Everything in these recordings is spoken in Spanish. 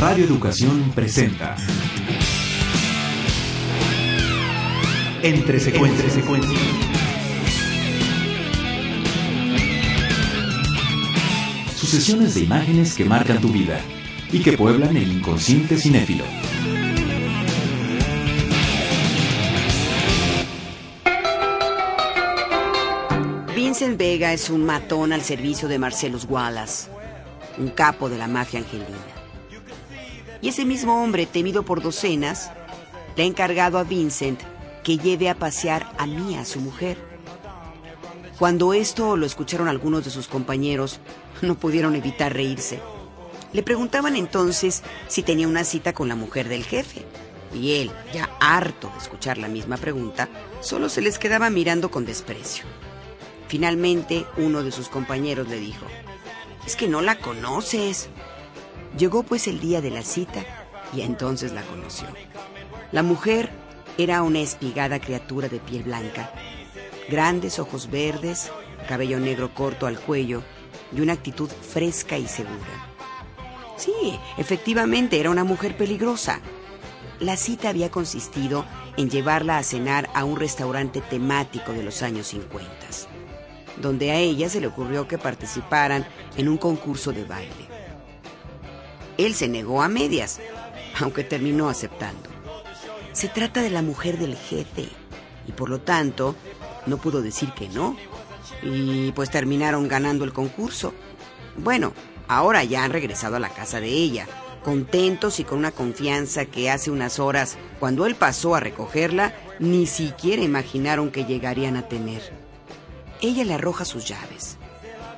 Radio Educación presenta. Entre secuencias. secuencias. Sucesiones de imágenes que marcan tu vida y que pueblan el inconsciente cinéfilo. Vincent Vega es un matón al servicio de Marcellus Wallace, un capo de la mafia angelina. Y ese mismo hombre, temido por docenas, le ha encargado a Vincent que lleve a pasear a Mia, su mujer. Cuando esto lo escucharon algunos de sus compañeros, no pudieron evitar reírse. Le preguntaban entonces si tenía una cita con la mujer del jefe. Y él, ya harto de escuchar la misma pregunta, solo se les quedaba mirando con desprecio. Finalmente, uno de sus compañeros le dijo, es que no la conoces. Llegó pues el día de la cita y entonces la conoció. La mujer era una espigada criatura de piel blanca, grandes ojos verdes, cabello negro corto al cuello y una actitud fresca y segura. Sí, efectivamente era una mujer peligrosa. La cita había consistido en llevarla a cenar a un restaurante temático de los años 50, donde a ella se le ocurrió que participaran en un concurso de baile. Él se negó a medias, aunque terminó aceptando. Se trata de la mujer del jefe y por lo tanto no pudo decir que no. Y pues terminaron ganando el concurso. Bueno, Ahora ya han regresado a la casa de ella, contentos y con una confianza que hace unas horas, cuando él pasó a recogerla, ni siquiera imaginaron que llegarían a tener. Ella le arroja sus llaves.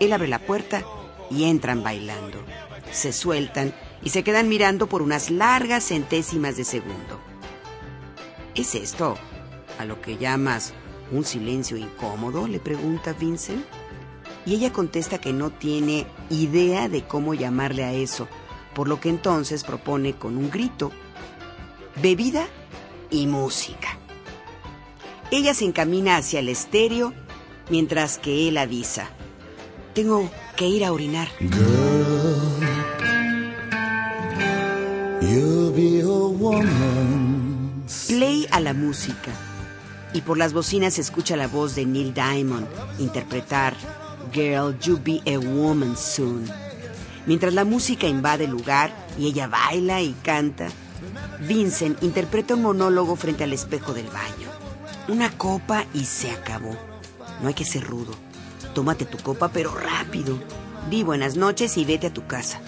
Él abre la puerta y entran bailando. Se sueltan y se quedan mirando por unas largas centésimas de segundo. ¿Es esto a lo que llamas un silencio incómodo? le pregunta Vincent y ella contesta que no tiene idea de cómo llamarle a eso, por lo que entonces propone con un grito, bebida y música. Ella se encamina hacia el estéreo mientras que él avisa, tengo que ir a orinar. Play a la música. Y por las bocinas se escucha la voz de Neil Diamond interpretar Girl, You Be a Woman Soon. Mientras la música invade el lugar y ella baila y canta, Vincent interpreta un monólogo frente al espejo del baño. Una copa y se acabó. No hay que ser rudo. Tómate tu copa, pero rápido. Di buenas noches y vete a tu casa.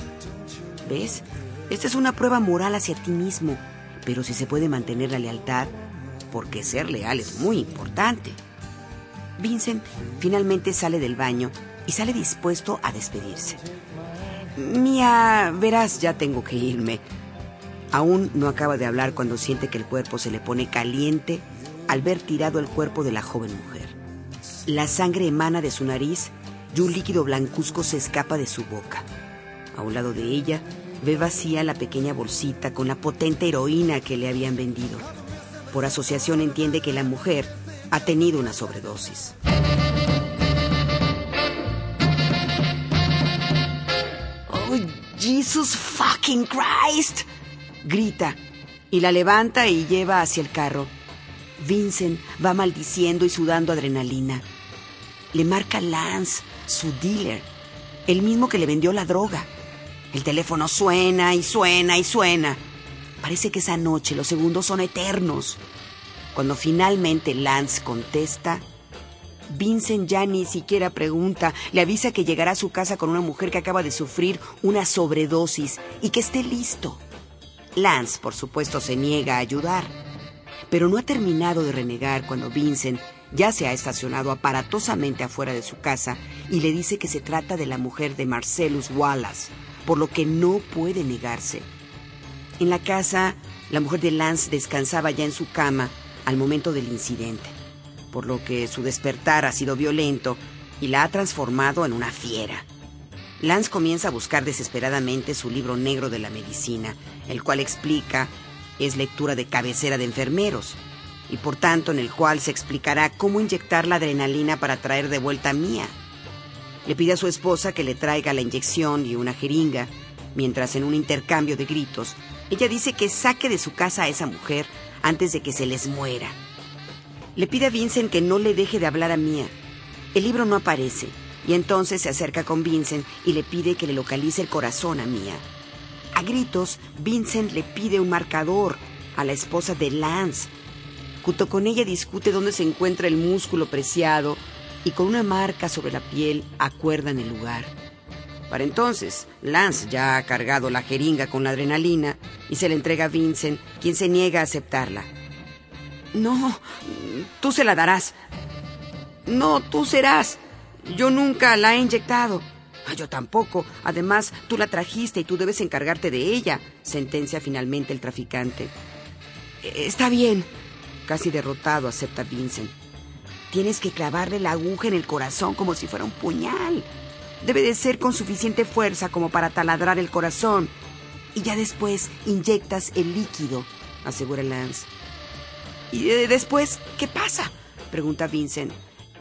¿Ves? Esta es una prueba moral hacia ti mismo, pero si se puede mantener la lealtad, porque ser leal es muy importante. Vincent finalmente sale del baño y sale dispuesto a despedirse. Mía, verás, ya tengo que irme. Aún no acaba de hablar cuando siente que el cuerpo se le pone caliente al ver tirado el cuerpo de la joven mujer. La sangre emana de su nariz y un líquido blancuzco se escapa de su boca. A un lado de ella ve vacía la pequeña bolsita con la potente heroína que le habían vendido. Por asociación entiende que la mujer ha tenido una sobredosis. ¡Oh, Jesus fucking Christ! Grita y la levanta y lleva hacia el carro. Vincent va maldiciendo y sudando adrenalina. Le marca Lance, su dealer, el mismo que le vendió la droga. El teléfono suena y suena y suena. Parece que esa noche los segundos son eternos. Cuando finalmente Lance contesta, Vincent ya ni siquiera pregunta, le avisa que llegará a su casa con una mujer que acaba de sufrir una sobredosis y que esté listo. Lance, por supuesto, se niega a ayudar, pero no ha terminado de renegar cuando Vincent ya se ha estacionado aparatosamente afuera de su casa y le dice que se trata de la mujer de Marcellus Wallace, por lo que no puede negarse. En la casa, la mujer de Lance descansaba ya en su cama al momento del incidente, por lo que su despertar ha sido violento y la ha transformado en una fiera. Lance comienza a buscar desesperadamente su libro negro de la medicina, el cual explica es lectura de cabecera de enfermeros, y por tanto en el cual se explicará cómo inyectar la adrenalina para traer de vuelta a Mía. Le pide a su esposa que le traiga la inyección y una jeringa, mientras en un intercambio de gritos, ella dice que saque de su casa a esa mujer antes de que se les muera. Le pide a Vincent que no le deje de hablar a Mia. El libro no aparece, y entonces se acerca con Vincent y le pide que le localice el corazón a Mia. A gritos, Vincent le pide un marcador a la esposa de Lance. Junto con ella discute dónde se encuentra el músculo preciado y con una marca sobre la piel acuerdan el lugar. Para entonces, Lance ya ha cargado la jeringa con la adrenalina y se la entrega a Vincent, quien se niega a aceptarla. No, tú se la darás. No, tú serás. Yo nunca la he inyectado. Ah, yo tampoco. Además, tú la trajiste y tú debes encargarte de ella, sentencia finalmente el traficante. E, está bien. Casi derrotado, acepta Vincent. Tienes que clavarle la aguja en el corazón como si fuera un puñal. Debe de ser con suficiente fuerza como para taladrar el corazón. Y ya después inyectas el líquido, asegura Lance. ¿Y después qué pasa? pregunta Vincent.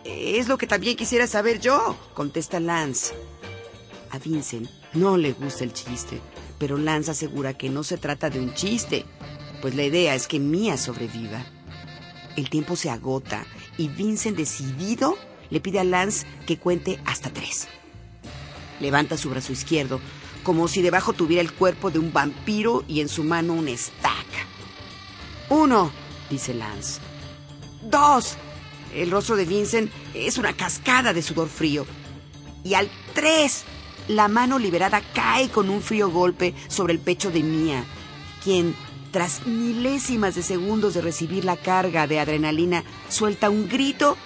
Es lo que también quisiera saber yo, contesta Lance. A Vincent no le gusta el chiste, pero Lance asegura que no se trata de un chiste, pues la idea es que Mia sobreviva. El tiempo se agota y Vincent decidido le pide a Lance que cuente hasta tres. Levanta su brazo izquierdo, como si debajo tuviera el cuerpo de un vampiro y en su mano un estaca. Uno, dice Lance. Dos. El rostro de Vincent es una cascada de sudor frío. Y al tres, la mano liberada cae con un frío golpe sobre el pecho de Mia, quien, tras milésimas de segundos de recibir la carga de adrenalina, suelta un grito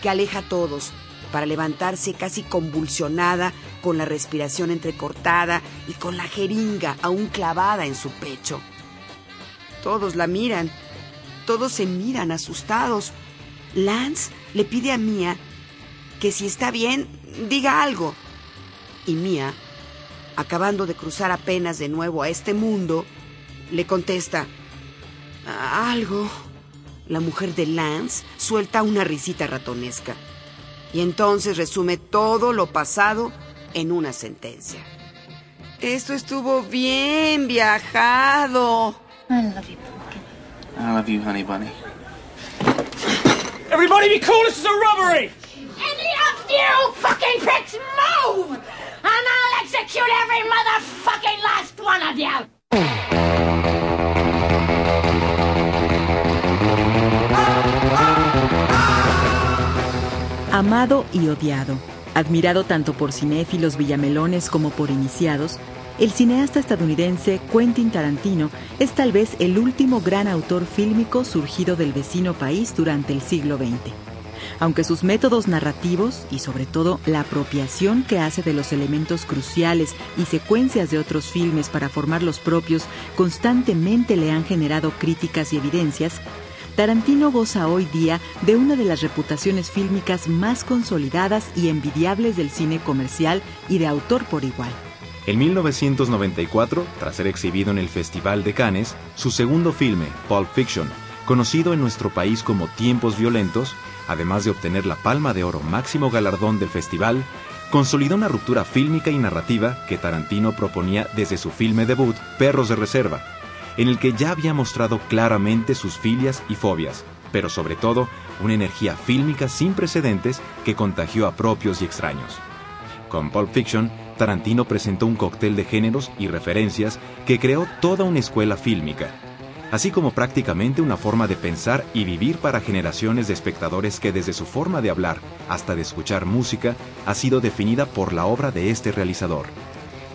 que aleja a todos, para levantarse casi convulsionada, con la respiración entrecortada y con la jeringa aún clavada en su pecho. Todos la miran, todos se miran asustados. Lance le pide a Mia que si está bien, diga algo. Y Mia, acabando de cruzar apenas de nuevo a este mundo, le contesta, algo. La mujer de Lance suelta una risita ratonesca y entonces resume todo lo pasado en una sentencia. Esto estuvo bien viajado. I love you, pumpkin. I love you, honey bunny. Everybody be cool, this is a robbery! Any of you fucking pricks move! And I'll execute every motherfucking last one of you! Amado y odiado, admirado tanto por cinéfilos villamelones como por iniciados, el cineasta estadounidense Quentin Tarantino es tal vez el último gran autor fílmico surgido del vecino país durante el siglo XX. Aunque sus métodos narrativos y sobre todo la apropiación que hace de los elementos cruciales y secuencias de otros filmes para formar los propios constantemente le han generado críticas y evidencias, Tarantino goza hoy día de una de las reputaciones fílmicas más consolidadas y envidiables del cine comercial y de autor por igual. En 1994, tras ser exhibido en el Festival de Cannes, su segundo filme, Pulp Fiction, conocido en nuestro país como Tiempos Violentos, además de obtener la Palma de Oro máximo galardón del festival, consolidó una ruptura fílmica y narrativa que Tarantino proponía desde su filme debut, Perros de Reserva, en el que ya había mostrado claramente sus filias y fobias, pero sobre todo una energía fílmica sin precedentes que contagió a propios y extraños. Con Pulp Fiction, Tarantino presentó un cóctel de géneros y referencias que creó toda una escuela fílmica, así como prácticamente una forma de pensar y vivir para generaciones de espectadores que desde su forma de hablar hasta de escuchar música ha sido definida por la obra de este realizador.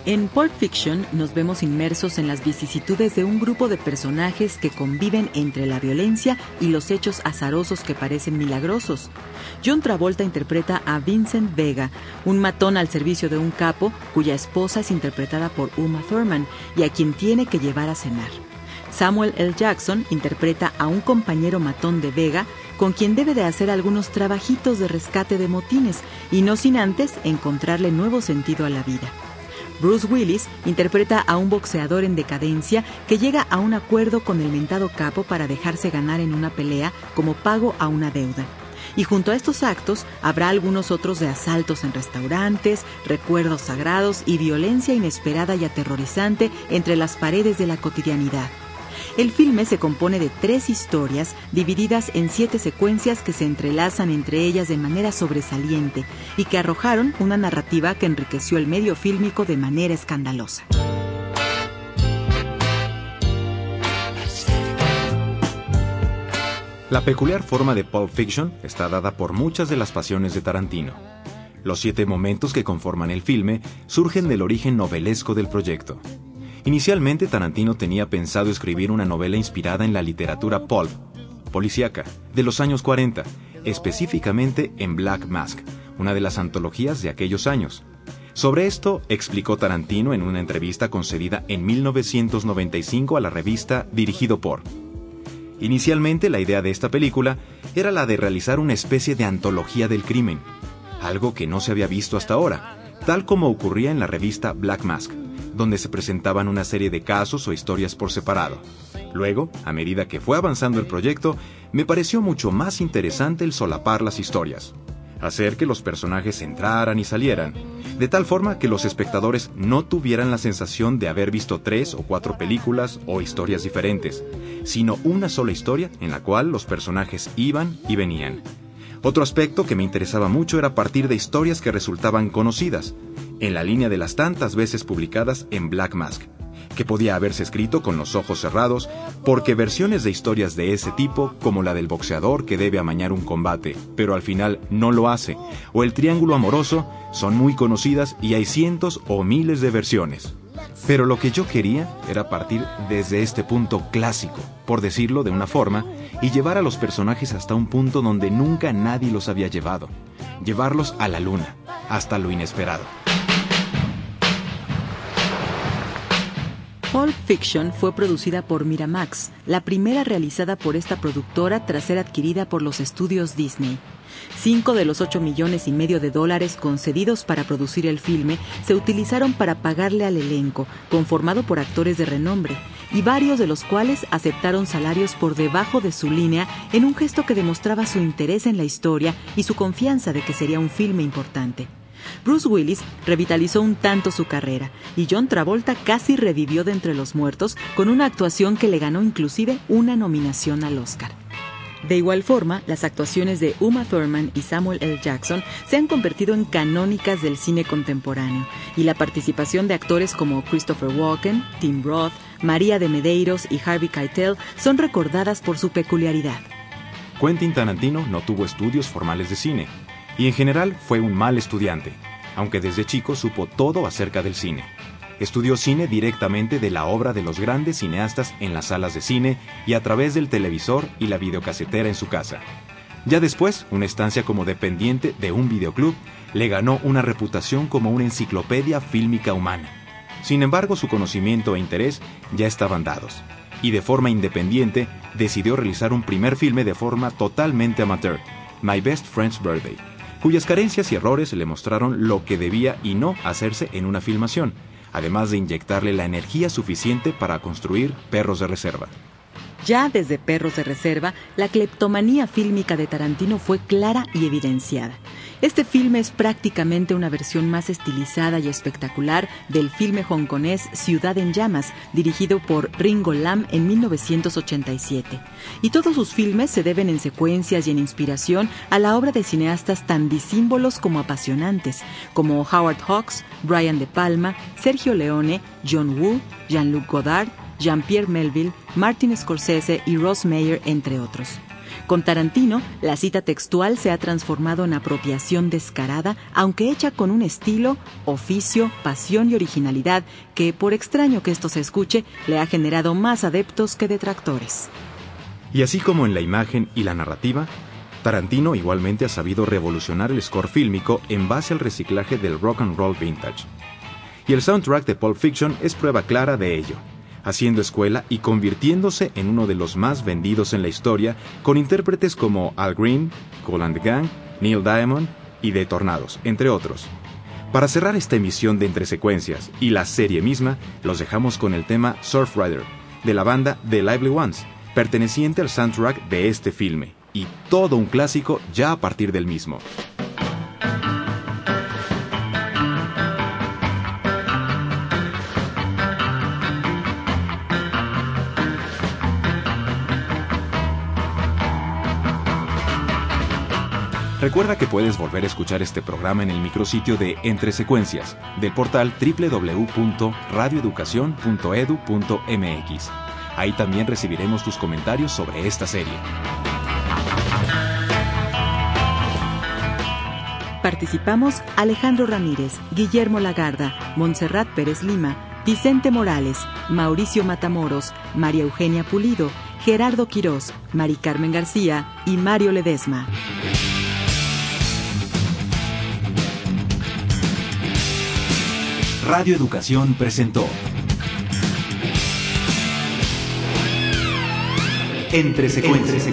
En Pulp Fiction nos vemos inmersos en las vicisitudes de un grupo de personajes que conviven entre la violencia y los hechos azarosos que parecen milagrosos. John Travolta interpreta a Vincent Vega, un matón al servicio de un capo cuya esposa es interpretada por Uma Thurman y a quien tiene que llevar a cenar. Samuel L. Jackson interpreta a un compañero matón de Vega con quien debe de hacer algunos trabajitos de rescate de motines y no sin antes encontrarle nuevo sentido a la vida. Bruce Willis interpreta a un boxeador en decadencia que llega a un acuerdo con el mentado capo para dejarse ganar en una pelea como pago a una deuda. Y junto a estos actos habrá algunos otros de asaltos en restaurantes, recuerdos sagrados y violencia inesperada y aterrorizante entre las paredes de la cotidianidad. El filme se compone de tres historias divididas en siete secuencias que se entrelazan entre ellas de manera sobresaliente y que arrojaron una narrativa que enriqueció el medio fílmico de manera escandalosa. La peculiar forma de Pulp Fiction está dada por muchas de las pasiones de Tarantino. Los siete momentos que conforman el filme surgen del origen novelesco del proyecto. Inicialmente Tarantino tenía pensado escribir una novela inspirada en la literatura pulp, policíaca, de los años 40, específicamente en Black Mask, una de las antologías de aquellos años. Sobre esto explicó Tarantino en una entrevista concedida en 1995 a la revista Dirigido por. Inicialmente la idea de esta película era la de realizar una especie de antología del crimen, algo que no se había visto hasta ahora, tal como ocurría en la revista Black Mask, donde se presentaban una serie de casos o historias por separado. Luego, a medida que fue avanzando el proyecto, me pareció mucho más interesante el solapar las historias, hacer que los personajes entraran y salieran, de tal forma que los espectadores no tuvieran la sensación de haber visto tres o cuatro películas o historias diferentes, sino una sola historia en la cual los personajes iban y venían. Otro aspecto que me interesaba mucho era partir de historias que resultaban conocidas, en la línea de las tantas veces publicadas en Black Mask, que podía haberse escrito con los ojos cerrados, porque versiones de historias de ese tipo, como la del boxeador que debe amañar un combate, pero al final no lo hace, o el triángulo amoroso, son muy conocidas y hay cientos o miles de versiones. Pero lo que yo quería era partir desde este punto clásico, por decirlo de una forma, y llevar a los personajes hasta un punto donde nunca nadie los había llevado, llevarlos a la luna, hasta lo inesperado. Pulp Fiction fue producida por Miramax, la primera realizada por esta productora tras ser adquirida por los estudios Disney. Cinco de los ocho millones y medio de dólares concedidos para producir el filme se utilizaron para pagarle al elenco, conformado por actores de renombre, y varios de los cuales aceptaron salarios por debajo de su línea en un gesto que demostraba su interés en la historia y su confianza de que sería un filme importante. Bruce Willis revitalizó un tanto su carrera y John Travolta casi revivió de entre los muertos con una actuación que le ganó inclusive una nominación al Oscar. De igual forma, las actuaciones de Uma Thurman y Samuel L. Jackson se han convertido en canónicas del cine contemporáneo, y la participación de actores como Christopher Walken, Tim Roth, María de Medeiros y Harvey Keitel son recordadas por su peculiaridad. Quentin Tarantino no tuvo estudios formales de cine, y en general fue un mal estudiante, aunque desde chico supo todo acerca del cine. Estudió cine directamente de la obra de los grandes cineastas en las salas de cine y a través del televisor y la videocasetera en su casa. Ya después, una estancia como dependiente de un videoclub le ganó una reputación como una enciclopedia fílmica humana. Sin embargo, su conocimiento e interés ya estaban dados, y de forma independiente decidió realizar un primer filme de forma totalmente amateur, My Best Friend's Birthday, cuyas carencias y errores le mostraron lo que debía y no hacerse en una filmación, además de inyectarle la energía suficiente para construir perros de reserva. Ya desde Perros de Reserva, la cleptomanía fílmica de Tarantino fue clara y evidenciada. Este filme es prácticamente una versión más estilizada y espectacular del filme hongkonés Ciudad en Llamas, dirigido por Ringo Lam en 1987. Y todos sus filmes se deben en secuencias y en inspiración a la obra de cineastas tan disímbolos como apasionantes, como Howard Hawks, Brian De Palma, Sergio Leone, John Woo, Jean-Luc Godard, Jean-Pierre Melville, Martin Scorsese y Ross Meyer, entre otros. Con Tarantino, la cita textual se ha transformado en apropiación descarada, aunque hecha con un estilo, oficio, pasión y originalidad que, por extraño que esto se escuche, le ha generado más adeptos que detractores. Y así como en la imagen y la narrativa, Tarantino igualmente ha sabido revolucionar el score fílmico en base al reciclaje del rock and roll vintage. Y el soundtrack de Pulp Fiction es prueba clara de ello haciendo escuela y convirtiéndose en uno de los más vendidos en la historia, con intérpretes como Al Green, and the Gang, Neil Diamond y The Tornados, entre otros. Para cerrar esta emisión de Entre Secuencias y la serie misma, los dejamos con el tema Surf Rider, de la banda The Lively Ones, perteneciente al soundtrack de este filme. y todo un clásico ya a partir del mismo. Recuerda que puedes volver a escuchar este programa en el micrositio de Entre Secuencias del portal www.radioeducacion.edu.mx. Ahí también recibiremos tus comentarios sobre esta serie. Participamos Alejandro Ramírez, Guillermo Lagarda, Montserrat Pérez Lima, Vicente Morales, Mauricio Matamoros, María Eugenia Pulido, Gerardo Quirós, Mari Carmen García y Mario Ledesma. Radio Educación presentó Entre secuencias.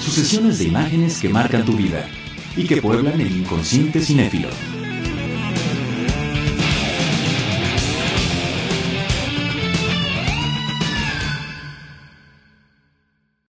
Sucesiones de imágenes que marcan tu vida y que pueblan el inconsciente cinéfilo.